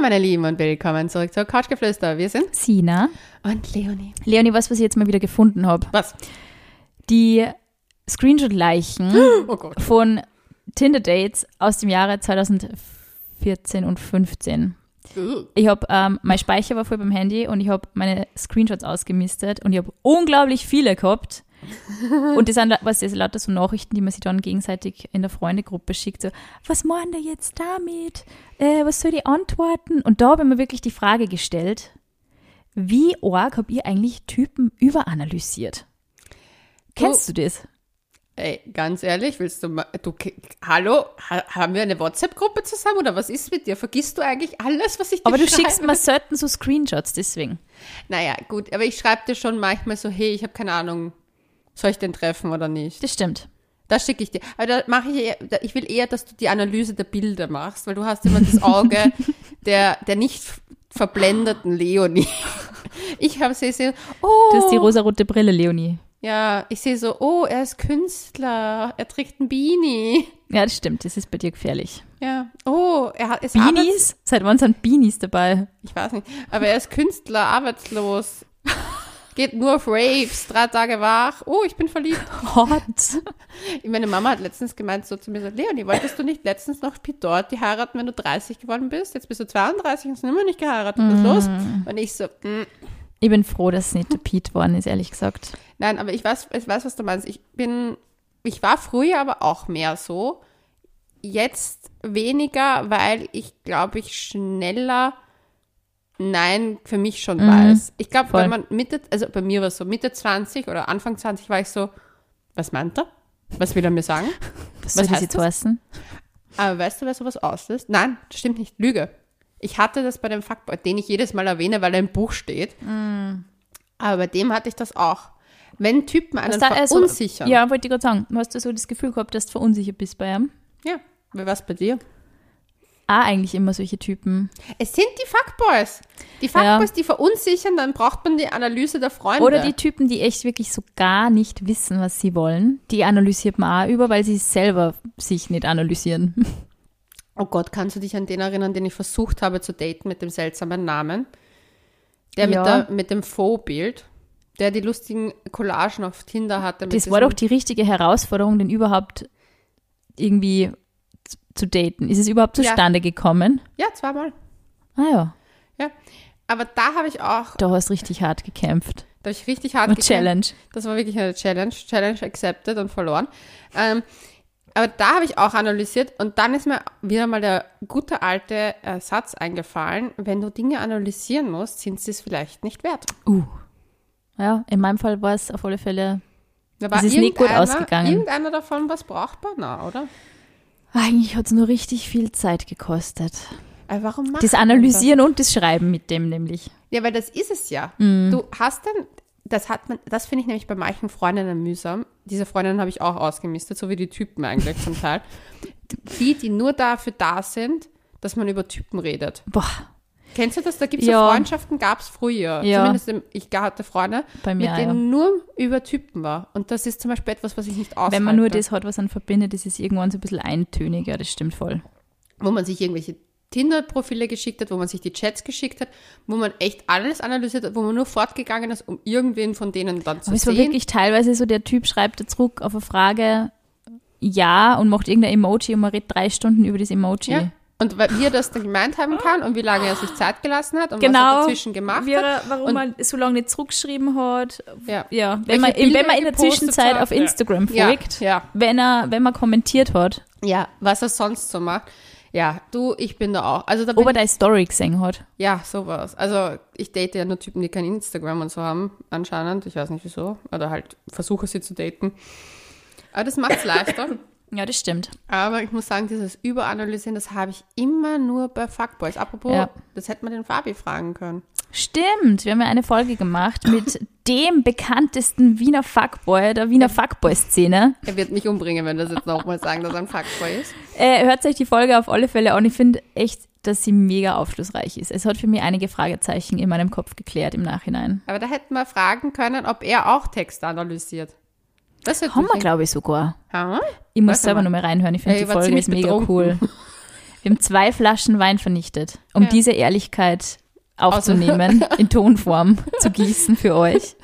Hallo meine Lieben und willkommen zurück zur Couchgeflüster. Wir sind Sina. und Leonie. Leonie, was, was ich jetzt mal wieder gefunden habe. Was? Die Screenshot-Leichen Oh von Tinder-Dates aus dem Jahre 2014 und 15. Uh. Ich habe, ähm, mein Speicher war voll beim Handy und ich habe meine Screenshots ausgemistet und ich habe unglaublich viele gehabt. und das sind, was das sind lauter so Nachrichten, die man sich dann gegenseitig in der Freundegruppe schickt. So, was meint er jetzt damit? Äh, was soll ich antworten? Und da habe ich mir wirklich die Frage gestellt, wie arg habt ihr eigentlich Typen überanalysiert? Kennst du das? Ey, ganz ehrlich, willst du mal, du, hallo, ha, haben wir eine WhatsApp-Gruppe zusammen oder was ist mit dir? Vergisst du eigentlich alles, was ich dir Aber du schreibe? schickst mir selten so Screenshots, deswegen. Naja, gut, aber ich schreibe dir schon manchmal so, hey, ich habe keine Ahnung, soll ich den treffen oder nicht? Das stimmt. Das schicke ich dir. Aber da mache ich eher, ich will eher, dass du die Analyse der Bilder machst, weil du hast immer das Auge der, der nicht verblendeten Leonie. Ich habe sie so, oh, Das ist die rosarote Brille, Leonie. ja, ich sehe so, oh, er ist Künstler, er trägt ein Beanie. Ja, das stimmt. Das ist bei dir gefährlich. Ja, oh, er hat, Arbeits Beanies? Seit wann sind Beanies dabei? ich weiß nicht, aber er ist Künstler, arbeitslos, geht nur auf Raves, drei Tage wach, oh, ich bin verliebt. Hot. Meine Mama hat letztens gemeint so zu mir so, Leonie, wolltest du nicht letztens noch Pete Doherty heiraten, wenn du 30 geworden bist? Jetzt bist du 32 und hast immer nicht geheiratet. Was ist los? Und ich so, mm. Ich bin froh, dass es nicht der Pete worden ist, ehrlich gesagt. nein, aber ich weiß, ich weiß, was du meinst. Ich bin, ich war früher aber auch mehr so. Jetzt weniger, weil ich glaube, ich schneller Nein für mich schon weiß. Ich glaube, wenn man Mitte, also bei mir war es so Mitte 20 oder Anfang 20 war ich so, was meint er? Was will er mir sagen? Was soll Was das heißt das? heißen? Aber weißt du, wer sowas auslöst? Nein, das stimmt nicht. Lüge. Ich hatte das bei dem Fuckboy, den ich jedes Mal erwähne, weil er im Buch steht. Aber bei dem hatte ich das auch. Wenn Typen einen Was da- also, verunsichern. Ja, wollte ich gerade sagen. Hast du so das Gefühl gehabt, dass du verunsichert bist bei ihm? ja. Wie war's bei dir? Ah, eigentlich immer solche Typen. Es sind die Fuckboys. Die Fuckboys, die verunsichern, dann braucht man die Analyse der Freunde. Oder die Typen, die echt wirklich so gar nicht wissen, was sie wollen. Die analysiert man auch über, weil sie selber sich nicht analysieren. Oh Gott, kannst du dich an den erinnern, den ich versucht habe zu daten mit dem seltsamen Namen? Der mit, Ja. der, mit dem Faux-Bild, der die lustigen Collagen auf Tinder hatte. mit Das war doch die richtige Herausforderung, den überhaupt irgendwie zu- daten. Ist es überhaupt Ja. zustande gekommen? Ja, zweimal. Ah ja, Ja. Aber da habe ich auch, da hast richtig hart gekämpft. da habe ich richtig hart Eine gekämpft. Challenge. Das war wirklich eine Challenge. Challenge accepted und verloren. Ähm, aber da habe ich auch analysiert und dann ist mir wieder mal der gute alte äh, Satz eingefallen, wenn du Dinge analysieren musst, sind sie es vielleicht nicht wert. Uh. Ja, in meinem Fall war es auf alle Fälle Da Es ist nicht gut ausgegangen. Irgendeiner davon was brauchbar, na, oder? Eigentlich hat es nur richtig viel Zeit gekostet. Aber warum macht Das Analysieren und das Schreiben mit dem nämlich. Das? Ja, weil das ist es ja. Mhm. Du hast dann, das hat man, das finde ich nämlich bei manchen Freundinnen mühsam. Diese Freundinnen habe ich auch ausgemistet, so wie die Typen eigentlich zum Teil. Die, die nur dafür da sind, dass man über Typen redet. Boah, Kennst du das? Da gibt es Ja. so Freundschaften, gab es früher. Ja. Zumindest ich hatte Freunde, Bei mir mit denen nur über Typen war. Und das ist zum Beispiel etwas, was ich nicht aushalte. wenn man nur das hat, was einen verbindet, ist es irgendwann so ein bisschen eintönig. Ja, das stimmt voll. wo man sich irgendwelche Tinder-Profile geschickt hat, wo man sich die Chats geschickt hat, wo man echt alles analysiert hat, wo man nur fortgegangen ist, um irgendwen von denen dann zu Aber es war sehen. wirklich teilweise so, der Typ schreibt zurück auf eine Frage Ja und macht irgendein Emoji und man redet drei Stunden über das Emoji. ja. Und wie er das dann gemeint haben kann und wie lange er sich Zeit gelassen hat und was er Genau, dazwischen gemacht wie hat. er, warum Und- man so lange nicht zurückgeschrieben hat. Ja. Ja, wenn man, wenn man in er der Zwischenzeit hat. auf Instagram Ja, folgt, ja. Wenn, er, wenn man kommentiert hat, Ja, was er sonst so macht. Ja, du, ich bin da auch. Also da ob er deine Story gesehen hat. Ja, sowas. Also ich date ja nur Typen, die kein Instagram und so haben, anscheinend. Ich weiß nicht wieso. Oder halt versuche sie zu daten. Aber das macht's leichter. Ja, das stimmt. Aber ich muss sagen, dieses Überanalysieren, das habe ich immer nur bei Fuckboys. Apropos, Ja. das hätte man den Fabi fragen können. Stimmt, wir haben ja eine Folge gemacht mit dem bekanntesten Wiener Fuckboy, der Wiener Fuckboy-Szene. Er wird mich umbringen, wenn das jetzt nochmal sagen, dass er ein Fuckboy ist. Äh, hört euch die Folge auf alle Fälle an. Ich finde echt, dass sie mega aufschlussreich ist. Es hat für mich einige Fragezeichen in meinem Kopf geklärt im Nachhinein. Aber da hätten wir fragen können, ob er auch Texte analysiert. Das Haben wir, glaube ich, sogar. Wir? Ich muss Weiß selber mal. noch mal reinhören. Ich finde, die Folge ist mega betrunken. cool. Wir haben zwei Flaschen Wein vernichtet, um Ja. diese Ehrlichkeit aufzunehmen, in Tonform zu gießen für euch.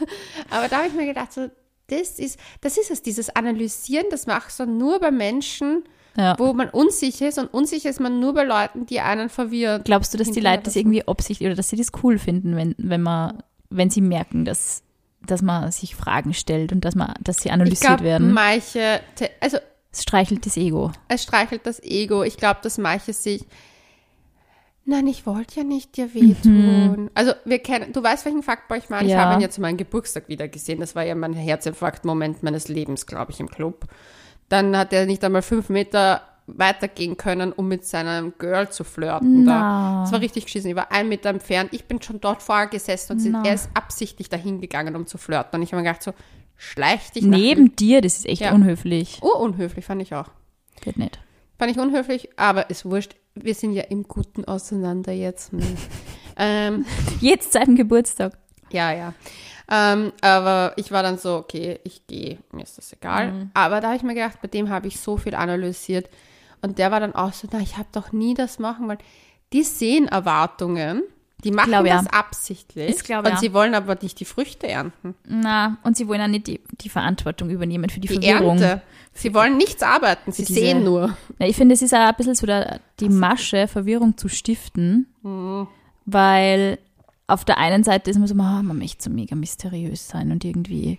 Aber da habe ich mir gedacht, so, das ist, das ist es, dieses Analysieren, das machst du nur bei Menschen, Ja. wo man unsicher ist und unsicher ist man nur bei Leuten, die einen verwirren. Glaubst du, dass die Leute das irgendwie absichtlich oder dass sie das cool finden, wenn, wenn man, wenn sie merken, dass, dass man sich Fragen stellt und dass man, dass sie Ich analysiert glaube, werden? manche, also Es streichelt das Ego. es streichelt das Ego. Ich glaube, dass manche sich, nein, ich wollte ja nicht dir wehtun. Also wir kennen, du weißt, welchen Fuckboy ich meine. Ich Ja. habe ihn ja zu meinem Geburtstag wieder gesehen. Das war ja mein Herzinfarkt-Moment meines Lebens, glaube ich, im Club. Dann hat er nicht einmal fünf Meter weitergehen können, um mit seinem Girl zu flirten. Da. Na. Das war richtig geschissen. Ich war einen Meter entfernt. Ich bin schon dort vorher gesessen und Na. er ist absichtlich dahin gegangen, um zu flirten. Und ich habe mir gedacht, so, schleich dich Neben dir, das ist echt Ja. unhöflich. Oh, unhöflich fand ich auch. Geht nicht. Fand ich unhöflich, aber ist wurscht. Wir sind ja im Guten auseinander jetzt. Hm. ähm, Jetzt seit dem Geburtstag. ja, ja. Ähm, aber ich war dann so, okay, ich gehe, mir ist das egal. Mhm. Aber da habe ich mir gedacht, bei dem habe ich so viel analysiert. Und der war dann auch so, na, ich habe doch nie das machen wollen. Die sehen Erwartungen, die machen glaub, ja. das absichtlich. Ich glaub, und ja. sie wollen aber nicht die Früchte ernten. Na, und sie wollen auch nicht die, die Verantwortung übernehmen für die, Die Verwirrung. Ernte. Sie wollen nichts arbeiten, sie diese- sehen nur. Na, ich finde, es ist auch ein bisschen so der, die Masche, Verwirrung zu stiften, Mhm. weil auf der einen Seite ist man so, ah, man möchte so mega mysteriös sein und irgendwie,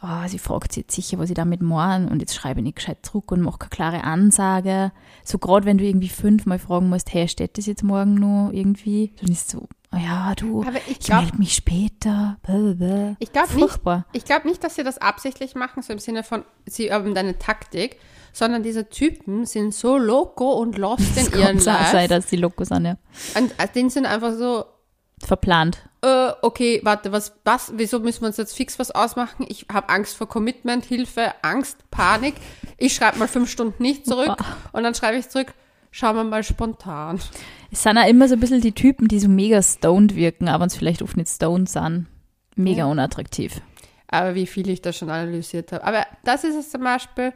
ah, sie fragt sich jetzt sicher, was ich damit morgen und jetzt schreibe ich nicht gescheit zurück und mache keine klare Ansage. So gerade wenn du irgendwie fünfmal fragen musst, hey, steht das jetzt morgen noch irgendwie? Dann ist so, ah ja, du, Aber ich ich glaub- melde mich später. Blablabla. Ich glaube nicht. Ich glaube nicht, dass sie das absichtlich machen, so im Sinne von, sie haben eine Taktik, sondern diese Typen sind so loco und lost in Es ihren kann auch sein, Lives. dass die Locos sind, ja. Und äh, die sind einfach so, Verplant. äh, okay, warte, was, was, wieso müssen wir uns jetzt fix was ausmachen? Ich habe Angst vor Commitment, Hilfe, Angst, Panik. Ich schreibe mal fünf Stunden nicht zurück und dann schreibe ich zurück, schauen wir mal spontan. Es sind auch immer so ein bisschen die Typen, die so mega stoned wirken, aber uns vielleicht oft nicht stoned sind. Mega Ja. unattraktiv. Aber wie viel ich da schon analysiert habe. Aber das ist es zum Beispiel,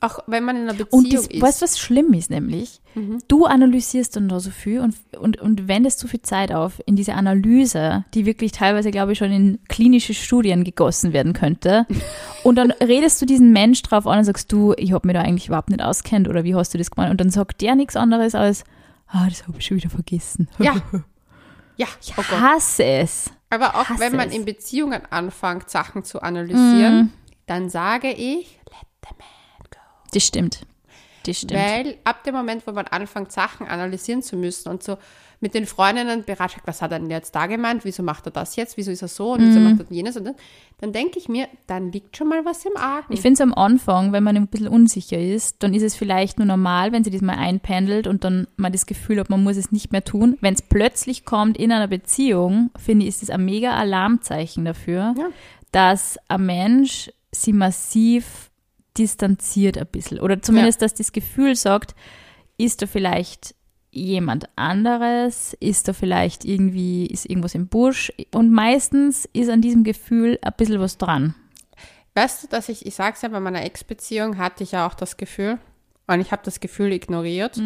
auch wenn man in einer Beziehung Und das, ist. weißt du, was schlimm ist nämlich? Mhm. Du analysierst dann da so viel und, und, und wendest so viel Zeit auf in diese Analyse, die wirklich teilweise, glaube ich, schon in klinische Studien gegossen werden könnte. und dann redest du diesen Mensch drauf an und sagst du, ich habe mir da eigentlich überhaupt nicht auskennt oder wie hast du das gemacht? Und dann sagt der nichts anderes als, ah, das habe ich schon wieder vergessen. ja. Ja, Ich oh hasse es. Aber auch hasse wenn man es. in Beziehungen anfängt, Sachen zu analysieren, Mhm. dann sage ich, let the man. Das stimmt. Das stimmt. Weil ab dem Moment, wo man anfängt, Sachen analysieren zu müssen und so mit den Freundinnen beratschlagt, was hat er denn jetzt da gemeint, wieso macht er das jetzt, wieso ist er so und wieso macht er jenes und das, dann denke ich mir, dann liegt schon mal was im Argen. Ich finde es am Anfang, wenn man ein bisschen unsicher ist, dann ist es vielleicht nur normal, wenn sie das mal einpendelt und dann man das Gefühl hat, man muss es nicht mehr tun. Wenn es plötzlich kommt in einer Beziehung, finde ich, ist es ein mega Alarmzeichen dafür, Ja. dass ein Mensch sie massiv distanziert ein bisschen. Oder zumindest, dass das Gefühl sagt, ist da vielleicht jemand anderes, ist da vielleicht irgendwie, ist irgendwas im Busch. Und meistens ist an diesem Gefühl ein bisschen was dran. Weißt du, dass ich, ich sag's ja, bei meiner Ex-Beziehung hatte ich ja auch das Gefühl, und ich habe das Gefühl ignoriert,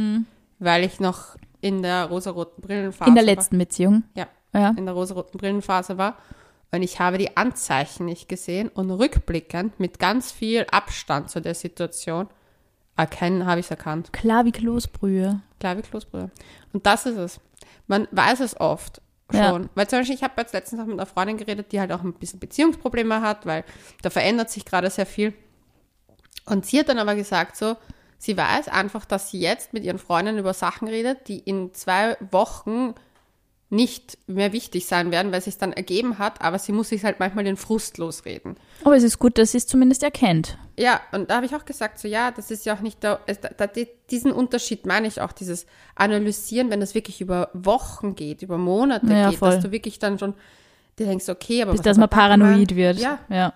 weil ich noch in der rosaroten Brillenphase In der war. letzten Beziehung. Ja, Ja. in der rosaroten Brillenphase war. Und ich habe die Anzeichen nicht gesehen und rückblickend mit ganz viel Abstand zu der Situation erkennen, habe ich es erkannt. Klar wie Kloßbrühe. Klar wie Kloßbrühe. Und das ist es. Man weiß es oft Ja. schon. Weil zum Beispiel, ich habe jetzt letztens auch mit einer Freundin geredet, die halt auch ein bisschen Beziehungsprobleme hat, weil da verändert sich gerade sehr viel. Und sie hat dann aber gesagt so, sie weiß einfach, dass sie jetzt mit ihren Freundinnen über Sachen redet, die in zwei Wochen nicht mehr wichtig sein werden, weil es sich dann ergeben hat, aber sie muss sich halt manchmal den Frust losreden. Aber es ist gut, dass sie es zumindest erkennt. Ja, und da habe ich auch gesagt, so ja, das ist ja auch nicht der, da, da, die- diesen Unterschied meine ich auch, dieses Analysieren, wenn das wirklich über Wochen geht, über Monate Ja, geht, voll. dass du wirklich dann schon, dir denkst, okay, aber Bis dass man paranoid gemeint? wird. Ja, ja.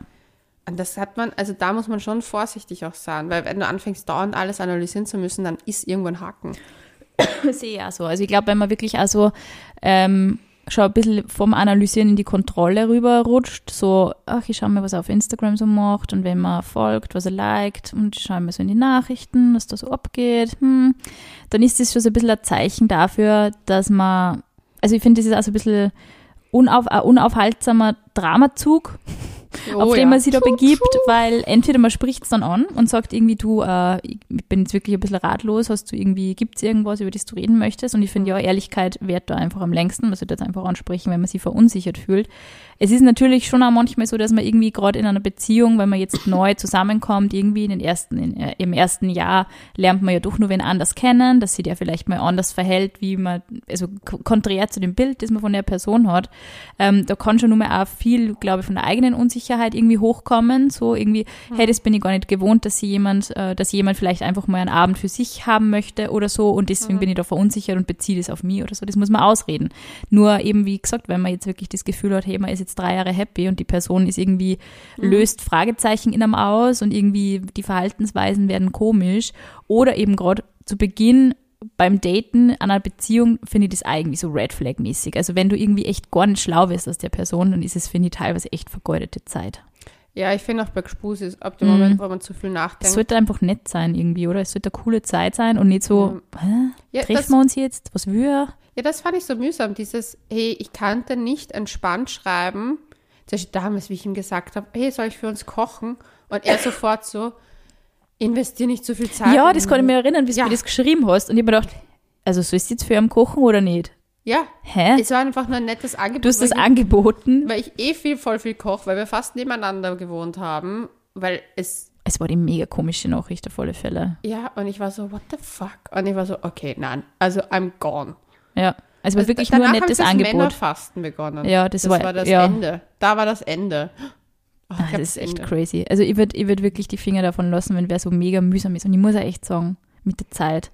und das hat man, also da muss man schon vorsichtig auch sein, weil wenn du anfängst, dauernd alles analysieren zu müssen, dann ist irgendwo ein Haken. Sehe ich auch so. Also ich glaube, wenn man wirklich also ähm, schon ein bisschen vom Analysieren in die Kontrolle rüberrutscht. So, ach, ich schaue mir, was er auf Instagram so macht und wenn man folgt, was er liked und ich schaue mir so in die Nachrichten, was da so abgeht. Hm. Dann ist das schon so ein bisschen ein Zeichen dafür, dass man, also ich finde, das ist auch so ein bisschen unauf, ein unaufhaltsamer Dramazug, Oh, auf ja. den man sich da begibt, weil entweder man spricht es dann an und sagt irgendwie, du, äh, ich bin jetzt wirklich ein bisschen ratlos, hast du irgendwie, gibt es irgendwas, über das du reden möchtest? Und ich finde ja, Ehrlichkeit währt da einfach am längsten, man sollte jetzt einfach ansprechen, wenn man sich verunsichert fühlt. Es ist natürlich schon auch manchmal so, dass man irgendwie gerade in einer Beziehung, wenn man jetzt neu zusammenkommt, irgendwie in den ersten, in, äh, im ersten Jahr lernt man ja doch nur wen anders kennen, dass sich der vielleicht mal anders verhält, wie man, also konträr zu dem Bild, das man von der Person hat. Ähm, da kann schon nur mal auch viel, glaube ich, von der eigenen Unsicherheit irgendwie hochkommen. So irgendwie, hey, das bin ich gar nicht gewohnt, dass sie jemand, äh, dass jemand vielleicht einfach mal einen Abend für sich haben möchte oder so und deswegen bin ich da verunsichert und beziehe das auf mich oder so. Das muss man ausreden. Nur eben, wie gesagt, wenn man jetzt wirklich das Gefühl hat, hey, man ist jetzt drei Jahre happy und die Person ist irgendwie, löst Fragezeichen in einem aus und irgendwie die Verhaltensweisen werden komisch oder eben gerade zu Beginn beim Daten an einer Beziehung finde ich das eigentlich so Red Flag mäßig. Also wenn du irgendwie echt gar nicht schlau wirst aus der Person, dann ist es, finde ich, teilweise echt vergeudete Zeit. Ja, ich finde auch bei Gespus ist ab dem Mhm. Moment, wo man zu viel Es nachdenkt. sollte einfach nett sein irgendwie, oder? Es sollte eine coole Zeit sein und nicht so, hä? ja, Treffen das, wir uns jetzt? Was will er? ja, das fand ich so mühsam. Dieses, hey, ich kannte nicht entspannt schreiben. Zum Beispiel damals, wie ich ihm gesagt habe, hey, soll ich für uns kochen? Und er sofort so, investier nicht so viel Zeit. Ja, das kann ich mir erinnern, wie du Ja. mir das geschrieben hast. Und ich habe mir gedacht, also sollst du jetzt für ihn kochen oder nicht? Ja, Hä? es war einfach nur ein nettes Angebot. Du hast das weil ich- angeboten. weil ich eh viel, voll viel koche, weil wir fast nebeneinander gewohnt haben, weil es, Es war die mega komische Nachricht auf alle Fälle. ja, und ich war so, what the fuck? Und ich war so, okay, nein, also I'm gone. Ja. Also, es war wirklich nur ein haben nettes sie das Angebot. Männerfasten begonnen. Ja, das das war- war, das ja. Ende. Da war das Ende. Oh, das ist echt crazy. Also ich würde ich würd wirklich die Finger davon lassen, wenn wer so mega mühsam ist. Und ich muss auch echt sagen, mit der Zeit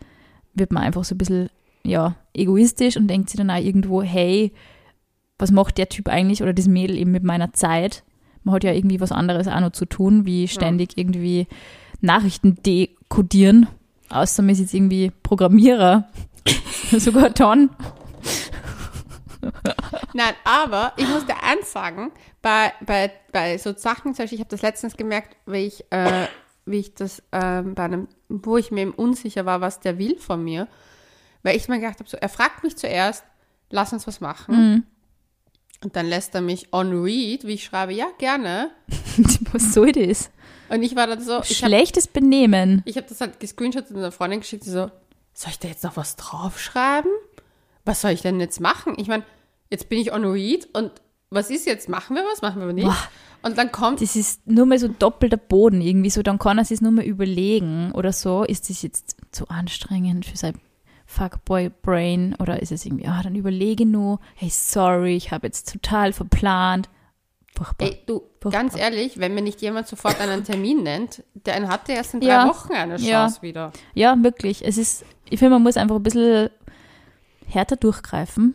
wird man einfach so ein bisschen, ja, egoistisch und denkt sich dann auch irgendwo, hey, was macht der Typ eigentlich oder das Mädel eben mit meiner Zeit? Man hat ja irgendwie was anderes auch noch zu tun, wie ständig irgendwie Nachrichten dekodieren. Außer man ist jetzt irgendwie Programmierer. Sogar dann. Nein, aber ich muss dir eins sagen, bei, bei, bei so Sachen, zum Beispiel, ich habe das letztens gemerkt, wie ich, äh, wie ich das ähm, bei einem, wo ich mir eben unsicher war, was der will von mir, weil ich mir gedacht habe, so, er fragt mich zuerst, lass uns was machen. Mhm. Und dann lässt er mich on read, wie ich schreibe, ja, gerne. was soll das? Und ich war dann so, ich habe Schlechtes Benehmen. ich hab das halt gescreenshot und einer Freundin geschickt, die so, soll ich da jetzt noch was draufschreiben? Was soll ich denn jetzt machen? Ich meine, jetzt bin ich on read und was ist jetzt? Machen wir was? Machen wir nicht? Boah. Und dann kommt, Das ist nur mal so doppelter Boden irgendwie so, dann kann er sich nur mal überlegen oder so, ist das jetzt zu anstrengend für sein Fuckboy-Brain oder ist es irgendwie, ah, dann überlege nur, hey, sorry, ich habe jetzt total verplant. Furchtbar. ey, du, Furchtbar. ganz ehrlich, wenn mir nicht jemand sofort einen Termin nennt, der hatte erst in drei Ja. Wochen eine Chance Ja. wieder. Ja, wirklich. Es ist, ich finde, man muss einfach ein bisschen härter durchgreifen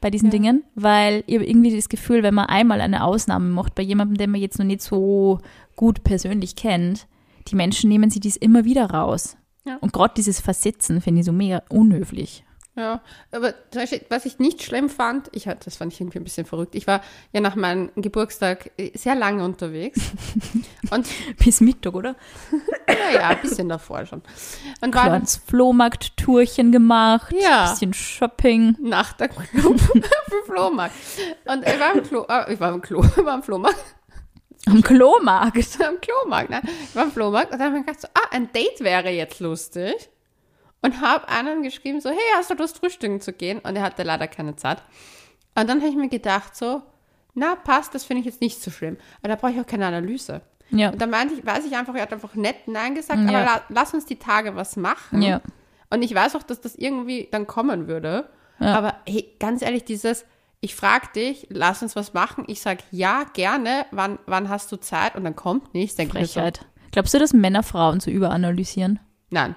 bei diesen Ja. Dingen, weil ich habe irgendwie das Gefühl, wenn man einmal eine Ausnahme macht bei jemandem, den man jetzt noch nicht so gut persönlich kennt, die Menschen nehmen sich dies immer wieder raus. Ja. Und gerade dieses Versetzen finde ich so mega unhöflich. Ja, aber zum Beispiel, was ich nicht schlimm fand, ich hatte, das fand ich irgendwie ein bisschen verrückt. Ich war ja nach meinem Geburtstag äh, sehr lange unterwegs und Bis Mittag, oder? naja, ein bisschen davor schon. Und Kleines Flohmarkt-Tourchen gemacht, Ja. bisschen Shopping. nach der Club für Flohmarkt. Und ich war im Klo, äh, ich war im Klo, ich war im Flohmarkt, Am Klomarkt. am Klomarkt, nein, ich war im Flohmarkt und dann habe ich mir gedacht, so, ah, ein Date wäre jetzt lustig. Und habe einen geschrieben, so, hey, hast du Lust, frühstücken zu gehen? Und er hatte leider keine Zeit. Und dann habe ich mir gedacht, so, na, passt, das finde ich jetzt nicht so schlimm. Aber da brauche ich auch keine Analyse. Ja. Und dann meinte ich, weiß ich einfach, er hat einfach nett Nein gesagt, Ja. aber la lass uns die Tage was machen. Ja. Und ich weiß auch, dass das irgendwie dann kommen würde. Aber hey, ganz ehrlich, dieses, ich frage dich, lass uns was machen. Ich sag ja, gerne. Wann, wann hast du Zeit? Und dann kommt nichts. Denk ich so, Frechheit. Glaubst du, dass Männer Frauen so überanalysieren? nein.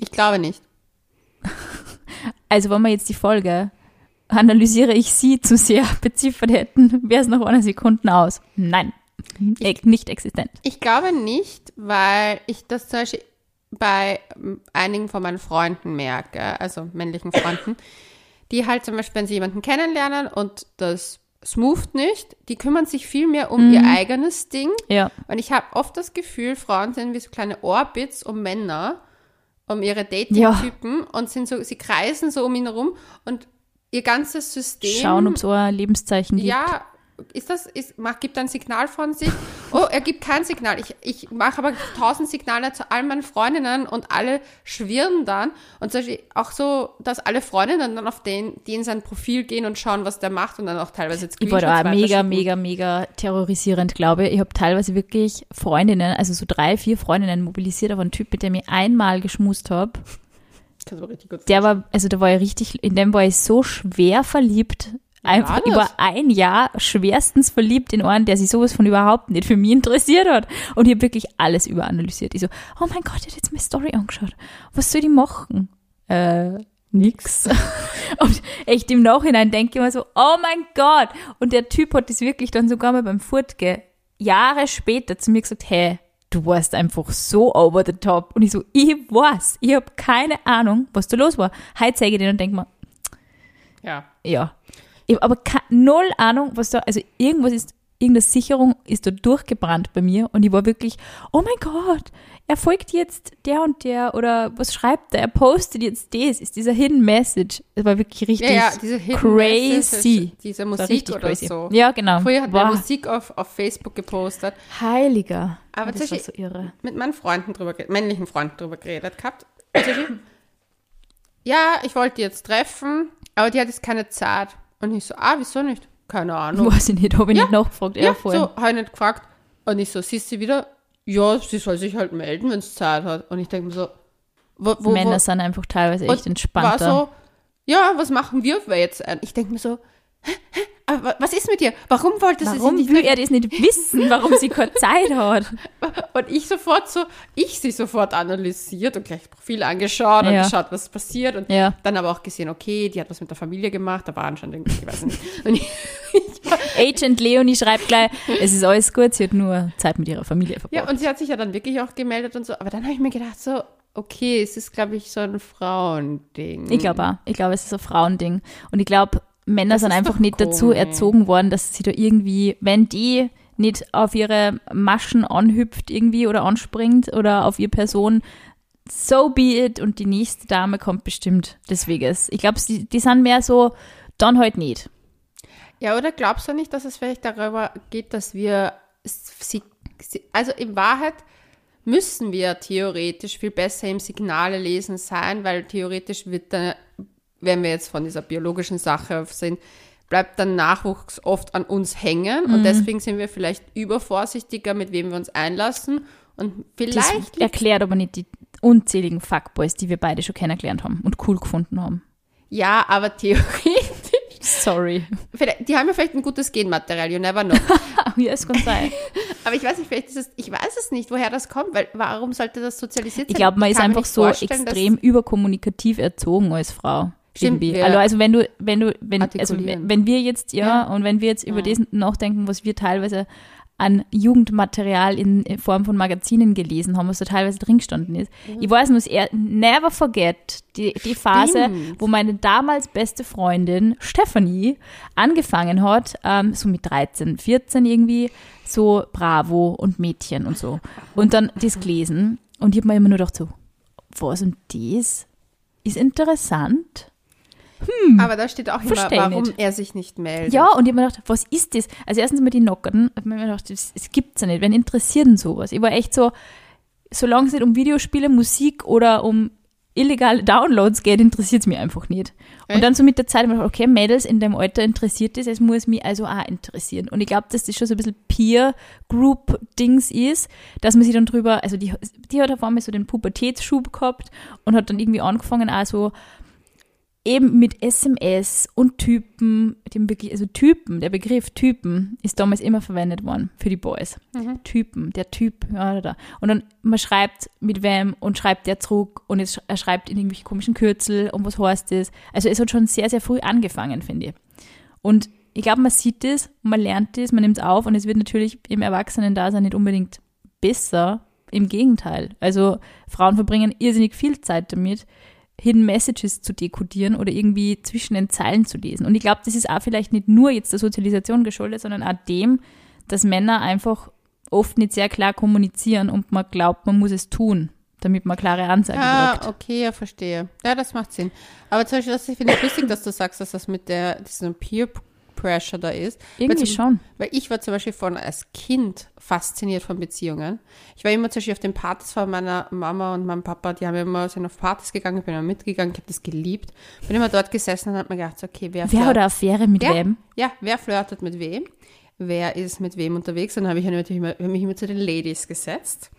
Ich glaube nicht. Also, wenn wir jetzt die Folge analysiere ich sie zu sehr beziffert hätten, wäre es nach einer Sekunde aus. Nein. Ex- nicht existent. Ich glaube nicht, weil ich das zum Beispiel bei ähm, einigen von meinen Freunden merke, also männlichen Freunden, die halt zum Beispiel, wenn sie jemanden kennenlernen und das smootht nicht, die kümmern sich viel mehr um ihr eigenes Ding. Ja. Und ich habe oft das Gefühl, Frauen sind wie so kleine Orbits um Männer, um ihre Dating-Typen und sind so, sie kreisen so um ihn herum und ihr ganzes System. Schauen, ob es so ein Lebenszeichen gibt. Ja, ist das, ist, macht, gibt ein Signal von sich. Oh, er gibt kein Signal. Ich, ich mache aber tausend Signale zu all meinen Freundinnen und alle schwirren dann. Und zum Beispiel auch so, dass alle Freundinnen dann auf den, die in sein Profil gehen und schauen, was der macht und dann auch teilweise jetzt Ich war da mega, mega, mega terrorisierend, glaube ich. Ich habe teilweise wirklich Freundinnen, also so drei, vier Freundinnen mobilisiert auf einen Typ, mit dem ich einmal geschmust habe. Das war richtig gut. Der war, also da war ich richtig, in dem war ich so schwer verliebt. Einfach das? über ein Jahr schwerstens verliebt in einen, der sich sowas von überhaupt nicht für mich interessiert hat. Und ich habe wirklich alles überanalysiert. Ich so, oh mein Gott, ich hab jetzt meine Story angeschaut. Was soll ich machen? Äh, nix. Und echt im Nachhinein denke ich mir so, oh mein Gott. Und der Typ hat das wirklich dann sogar mal beim Furtge Jahre später zu mir gesagt, hey, du warst einfach so over the top. Und ich so, ich weiß, ich habe keine Ahnung, was da los war. Heute zeige ich den und denke mir, Ja. ja. Ich habe aber null Ahnung, was da, also irgendwas ist, irgendeine Sicherung ist da durchgebrannt bei mir und ich war wirklich, oh mein Gott, er folgt jetzt der und der oder was schreibt er, er postet jetzt das, ist dieser Hidden Message. Es war wirklich richtig Ja, ja, diese crazy. Diese Das Musik oder crazy. so. Ja, genau. Früher hat Wow. man Musik auf, auf Facebook gepostet. Heiliger. Aber das war so irre. mit meinen Freunden drüber, männlichen Freunden drüber geredet gehabt. Ja, ich wollte die jetzt treffen, aber die hat jetzt keine Zeit. Und ich so, ah, wieso nicht? Keine Ahnung. Weiß ich nicht, habe ich Ja. nicht nachgefragt. ja, voll. so, habe ich nicht gefragt. Und ich so, siehst du wieder? Ja, sie soll sich halt melden, wenn es Zeit hat. Und ich denke mir so, wo, wo, Männer wo, sind einfach teilweise echt entspannter. War so, ja, was machen wir jetzt? Ich denke mir so, aber wa- was ist mit dir? Warum wolltest du Warum sie nicht will er das nicht wissen, warum sie keine Zeit hat? Und ich sofort so, ich sie sofort analysiert und gleich Profil angeschaut und Ja. geschaut, was passiert. Und Ja. dann aber auch gesehen, okay, die hat was mit der Familie gemacht, da war anscheinend irgendwie, ich weiß nicht. Und ich, Agent Leonie schreibt gleich, es ist alles gut, sie hat nur Zeit mit ihrer Familie ja, verbracht. und sie hat sich ja dann wirklich auch gemeldet und so. Aber dann habe ich mir gedacht, so, okay, es ist, glaube ich, so ein Frauending. ich glaube auch. Ich glaube, es ist ein Frauending. Und ich glaube, Männer Das sind einfach nicht dazu komisch. erzogen worden, dass sie da irgendwie, wenn die nicht auf ihre Maschen anhüpft irgendwie oder anspringt oder auf ihre Person, so be it und die nächste Dame kommt bestimmt deswegen. Ich glaube, die, die sind mehr so, dann halt nicht. Ja, oder glaubst du nicht, dass es vielleicht darüber geht, dass wir sie, also in Wahrheit müssen wir theoretisch viel besser im Signale lesen sein, weil theoretisch wird dann, wenn wir jetzt von dieser biologischen Sache sind, bleibt dann Nachwuchs oft an uns hängen Mhm. und deswegen sind wir vielleicht übervorsichtiger, mit wem wir uns einlassen und Das vielleicht erklärt aber nicht die unzähligen Fuckboys, die wir beide schon kennengelernt haben und cool gefunden haben. ja, aber theoretisch, Sorry. die haben ja vielleicht ein gutes Genmaterial, you never know. ja, es kann sein. Aber ich weiß nicht, vielleicht ist es, ich weiß es nicht, woher das kommt, weil warum sollte das sozialisiert sein? Ich glaube, man ist einfach so extrem überkommunikativ erzogen als Frau. Stimmt, irgendwie. Also, also wenn du, wenn du, wenn, also wenn wir jetzt, ja, Ja. und wenn wir jetzt über das nachdenken, was wir teilweise an Jugendmaterial in, in Form von Magazinen gelesen haben, was da teilweise drin gestanden ist. Ich weiß nur, er never forget die, die Phase, wo meine damals beste Freundin Stephanie angefangen hat, ähm, so mit 13, 14 irgendwie, so Bravo und Mädchen und so. Und dann das gelesen und ich habe mir immer nur gedacht so, was und das ist interessant. Dass, aber da steht auch immer, warum nicht. er sich nicht meldet. Ja, und ich habe mir gedacht, was ist das? Also erstens mal die Nockerten, hab mir gedacht, das, das gibt's ja nicht. Wen interessiert denn sowas? Ich war echt so, solange es nicht um Videospiele, Musik oder um illegale Downloads geht, interessiert es mich einfach nicht. Und Echt? dann so mit der Zeit, ich gedacht, okay, Mädels in dem Alter interessiert es, es muss mich also auch interessieren. Und ich glaube, dass das schon so ein bisschen Peer-Group-Dings ist, dass man sich dann drüber, also die, die hat auf einmal so den Pubertätsschub gehabt und hat dann irgendwie angefangen, auch so eben mit SMS und Typen, dem wirklich, also Typen, der Begriff Typen ist damals immer verwendet worden für die Boys. Typen, der Typ, ja, da, da. Und dann, man schreibt mit wem und schreibt der zurück und es, er schreibt in irgendwelche komischen Kürzel und was heißt das. Also es hat schon sehr, sehr früh angefangen, finde ich. Und ich glaube, man sieht das, man lernt das, man nimmt es auf und es wird natürlich im Erwachsenen-Dasein nicht unbedingt besser. Im Gegenteil. Also Frauen verbringen irrsinnig viel Zeit damit, Hidden Messages zu dekodieren oder irgendwie zwischen den Zeilen zu lesen. Und ich glaube, das ist auch vielleicht nicht nur jetzt der Sozialisation geschuldet, sondern auch dem, dass Männer einfach oft nicht sehr klar kommunizieren und man glaubt, man muss es tun, damit man klare Ansage Ah, kriegt. okay, ja, verstehe. Ja, das macht Sinn. Aber zum Beispiel, das finde ich lustig, dass du sagst, dass das mit der, diesem Peer Pressure da ist. Irgendwie weil zum, schon. Weil ich war zum Beispiel von als Kind fasziniert von Beziehungen. Ich war immer zum Beispiel auf den Partys von meiner Mama und meinem Papa, die haben immer, sind auf Partys gegangen, ich bin immer mitgegangen, ich habe das geliebt. Bin immer dort gesessen und habe mir gedacht, okay, wer, Wer hat eine Affäre mit ja, wem? ja, wer flirtet mit wem? Wer ist mit wem unterwegs? Dann habe ich natürlich immer, mich immer zu den Ladies gesetzt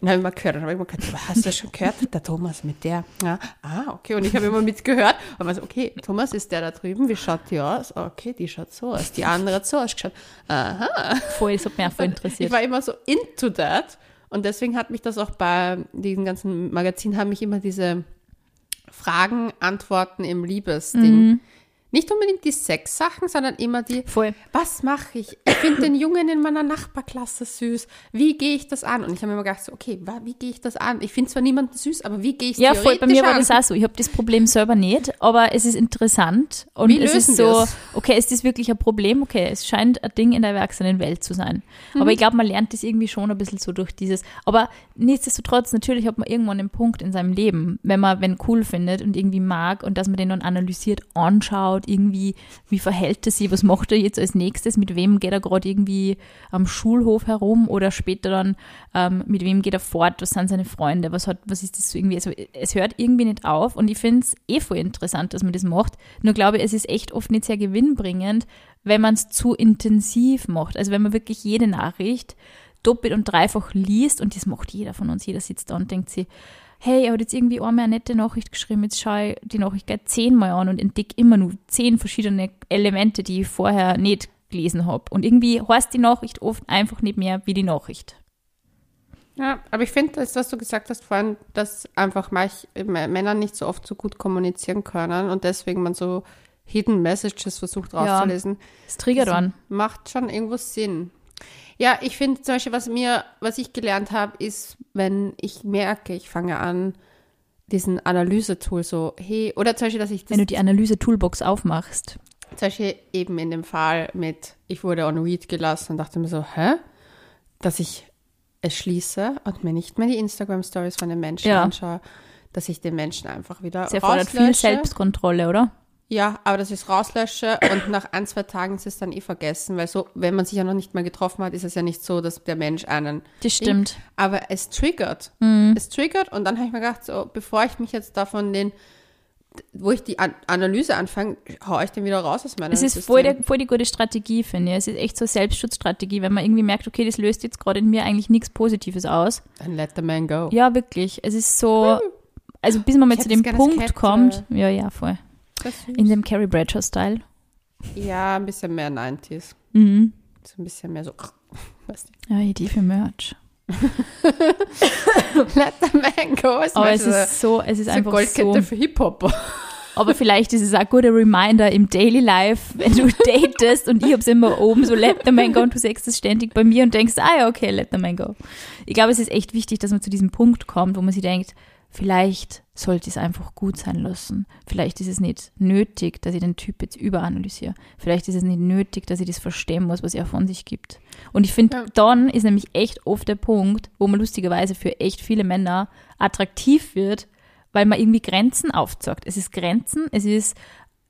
und habe immer gehört. Und habe ich immer gehört, hast du das schon gehört? Der Thomas mit der. Ja, ah, okay. Und ich habe immer mitgehört und war so, okay, Thomas ist der da drüben. Wie schaut die aus? Okay, die schaut so aus. Die andere hat so ausgeschaut. Aha. Voll, das hat mich auch voll Ich interessiert. war immer so into that. Und deswegen hat mich das auch bei diesen ganzen Magazinen, haben mich immer diese Fragen, Antworten im Liebesding. Nicht unbedingt die Sexsachen, sondern immer die, Voll. was mache ich? Ich finde den Jungen in meiner Nachbarklasse süß. Wie gehe ich das an? Und ich habe mir immer gedacht, so, okay, wie gehe ich das an? Ich finde zwar niemanden süß, aber wie gehe ich Ja, voll. Bei mir war an? das auch so. Ich habe das Problem selber nicht, aber es ist interessant und Wie es ist so, wir's? okay, ist das wirklich ein Problem? Okay, es scheint ein Ding in der Erwachsenenwelt zu sein. Mhm. Aber ich glaube, man lernt das irgendwie schon ein bisschen so durch dieses. Aber nichtsdestotrotz, natürlich hat man irgendwann einen Punkt in seinem Leben, wenn man wenn cool findet und irgendwie mag und dass man den dann analysiert, anschaut, irgendwie, wie verhält er sich, was macht er jetzt als nächstes, mit wem geht er gerade irgendwie am Schulhof herum oder später dann, ähm, mit wem geht er fort, was sind seine Freunde, was hat, was ist das so irgendwie, also es hört irgendwie nicht auf und ich finde es eh voll interessant, dass man das macht, nur glaube ich, es ist echt oft nicht sehr gewinnbringend, wenn man es zu intensiv macht, also wenn man wirklich jede Nachricht doppelt und dreifach liest und das macht jeder von uns, jeder sitzt da und denkt sich, hey, er hat jetzt irgendwie einmal eine nette Nachricht geschrieben, jetzt schaue ich die Nachricht gleich zehnmal an und entdecke immer nur zehn verschiedene Elemente, die ich vorher nicht gelesen habe. Und irgendwie heißt die Nachricht oft einfach nicht mehr wie die Nachricht. Ja, aber ich finde, das, was du gesagt hast vorhin, dass einfach manch, Männer nicht so oft so gut kommunizieren können und deswegen man so Hidden Messages versucht rauszulesen. Das triggert an. Macht schon irgendwo Sinn. Ja, ich finde zum Beispiel, was mir, was ich gelernt habe, ist, wenn ich merke, ich fange an, diesen Analysetool so, hey, oder zum Beispiel, dass ich das Wenn du die Analyse-Toolbox aufmachst. zum Beispiel eben in dem Fall mit, ich wurde on Read gelassen und dachte mir so, hä? Dass ich es schließe und mir nicht mehr die Instagram-Stories von den Menschen Ja. anschaue, dass ich den Menschen einfach wieder Das erfordert viel. Selbstkontrolle, oder? Ja, aber dass ich es rauslösche und nach ein, zwei Tagen ist es dann eh vergessen, weil so, wenn man sich ja noch nicht mal getroffen hat, ist es ja nicht so, dass der Mensch einen. Das stimmt. Aber es triggert. Mhm. Es triggert und dann habe ich mir gedacht, so, bevor ich mich jetzt davon den, wo ich die An Analyse anfange, hau ich den wieder raus aus meinem Es ist voll, der, voll die gute Strategie, finde ich. Es ist echt so eine Selbstschutzstrategie, wenn man irgendwie merkt, okay, das löst jetzt gerade in mir eigentlich nichts Positives aus. Dann let the man go. Ja, wirklich. Es ist so, also bis man mal zu dem Punkt kommt. Ja, ja, voll. In dem Carrie Bradshaw-Style. Ja, ein bisschen mehr 90s. Mhm. So ein bisschen mehr so. Weißt Ja, Idee für Merch. du. Let the man go. Ist Aber es so, ist so, es ist so einfach Goldkette so. für Hip-Hop. Aber vielleicht ist es auch ein guter Reminder im Daily Life, wenn du datest und ich hab's immer oben, so let the man go und du sagst es ständig bei mir und denkst, ah ja, okay, let the man go. Ich glaube, es ist echt wichtig, dass man zu diesem Punkt kommt, wo man sich denkt, vielleicht sollte es einfach gut sein lassen. Vielleicht ist es nicht nötig, dass ich den Typ jetzt überanalysiere. Vielleicht ist es nicht nötig, dass ich das verstehen muss, was er von sich gibt. Und ich finde, Ja. dann ist nämlich echt oft der Punkt, wo man lustigerweise für echt viele Männer attraktiv wird, weil man irgendwie Grenzen aufzeigt. Es ist Grenzen, es ist,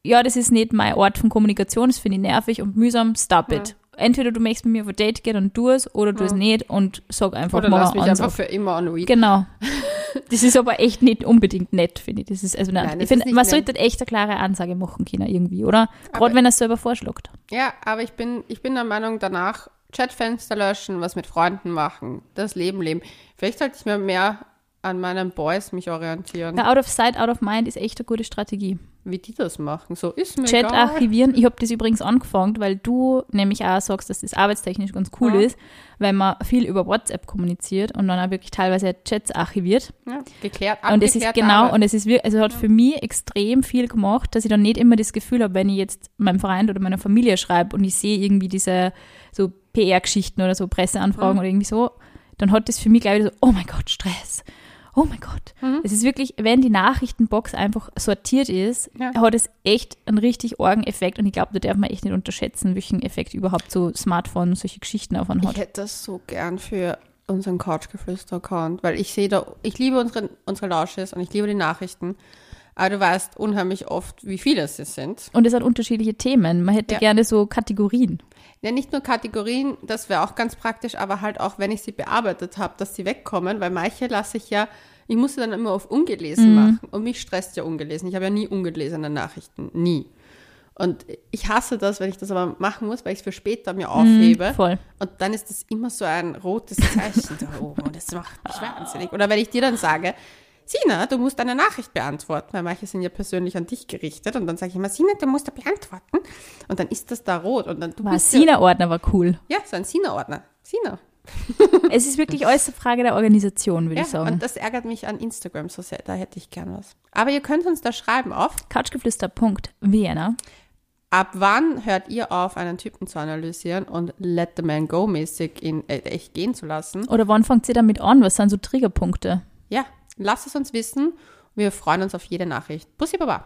ja, das ist nicht mein Ort von Kommunikation, das finde ich nervig und mühsam, stop it. Entweder du möchtest mit mir auf ein Date gehen und tu es, oder du es nicht und sag einfach Oder mal lass mich einfach für immer read. Genau. Das ist aber echt nicht unbedingt nett, finde ich. Das ist, also nein, Nein, ich das finde, man nett. sollte echt eine klare Ansage machen können irgendwie, oder? Gerade wenn er es selber vorschlägt. Ja, aber ich bin, ich bin der Meinung, danach Chatfenster löschen, was mit Freunden machen, das Leben leben. Vielleicht sollte ich mir mehr an meinen Boys mich orientieren, Ja, out of sight, out of mind ist echt eine gute Strategie. wie die das machen. So ist mir Chat egal. archivieren. Ich habe das übrigens angefangen, weil du nämlich auch sagst, dass das arbeitstechnisch ganz cool Ja. ist, weil man viel über WhatsApp kommuniziert und dann auch wirklich teilweise Chats archiviert. Ja, geklärt, Und es ist genau, Arbeit. und es ist wirklich, also hat für mich extrem viel gemacht, dass ich dann nicht immer das Gefühl habe, wenn ich jetzt meinem Freund oder meiner Familie schreibe und ich sehe irgendwie diese so PR-Geschichten oder so Presseanfragen Mhm. oder irgendwie so, dann hat das für mich gleich wieder so, oh mein Gott, Stress. Oh mein Gott. Mhm. Es ist wirklich, wenn die Nachrichtenbox einfach sortiert ist, Ja. hat es echt einen richtig orgen Effekt und ich glaube, da darf man echt nicht unterschätzen, welchen Effekt überhaupt so Smartphone, solche Geschichten davon hat. Ich hätte das so gern für unseren Couchgeflüster-Account, weil ich sehe da, ich liebe unsere, unsere Lausches und ich liebe die Nachrichten. Aber du weißt unheimlich oft, wie viele es sind. Und es sind unterschiedliche Themen. Man hätte Ja. gerne so Kategorien. Ja, nicht nur Kategorien, das wäre auch ganz praktisch, aber halt auch, wenn ich sie bearbeitet habe, dass sie wegkommen, weil manche lasse ich ja, ich muss sie dann immer auf ungelesen machen und mich stresst ja ungelesen. Ich habe ja nie ungelesene Nachrichten, nie. Und ich hasse das, wenn ich das aber machen muss, weil ich es für später mir aufhebe. voll. Und dann ist das immer so ein rotes Zeichen da oben und das macht mich wahnsinnig. Oder wenn ich dir dann sage, Sina, du musst eine Nachricht beantworten, weil manche sind ja persönlich an dich gerichtet und dann sage ich immer, Sina, du musst da beantworten und dann ist das da rot und dann du War bist Sina-Ordner war cool. ja, so ein Sina-Ordner. Sina. es ist wirklich alles eine Frage der Organisation, würde Ja, ich sagen. und das ärgert mich an Instagram so sehr, da hätte ich gern was. Aber ihr könnt uns da schreiben auf, Couchgeflüster.vienna. ab wann hört ihr auf, einen Typen zu analysieren und let the man go mäßig in äh, echt gehen zu lassen? Oder wann fangt ihr damit an? Was sind so Triggerpunkte? Ja, lasst es uns wissen. Wir freuen uns auf jede Nachricht. Bussi Baba.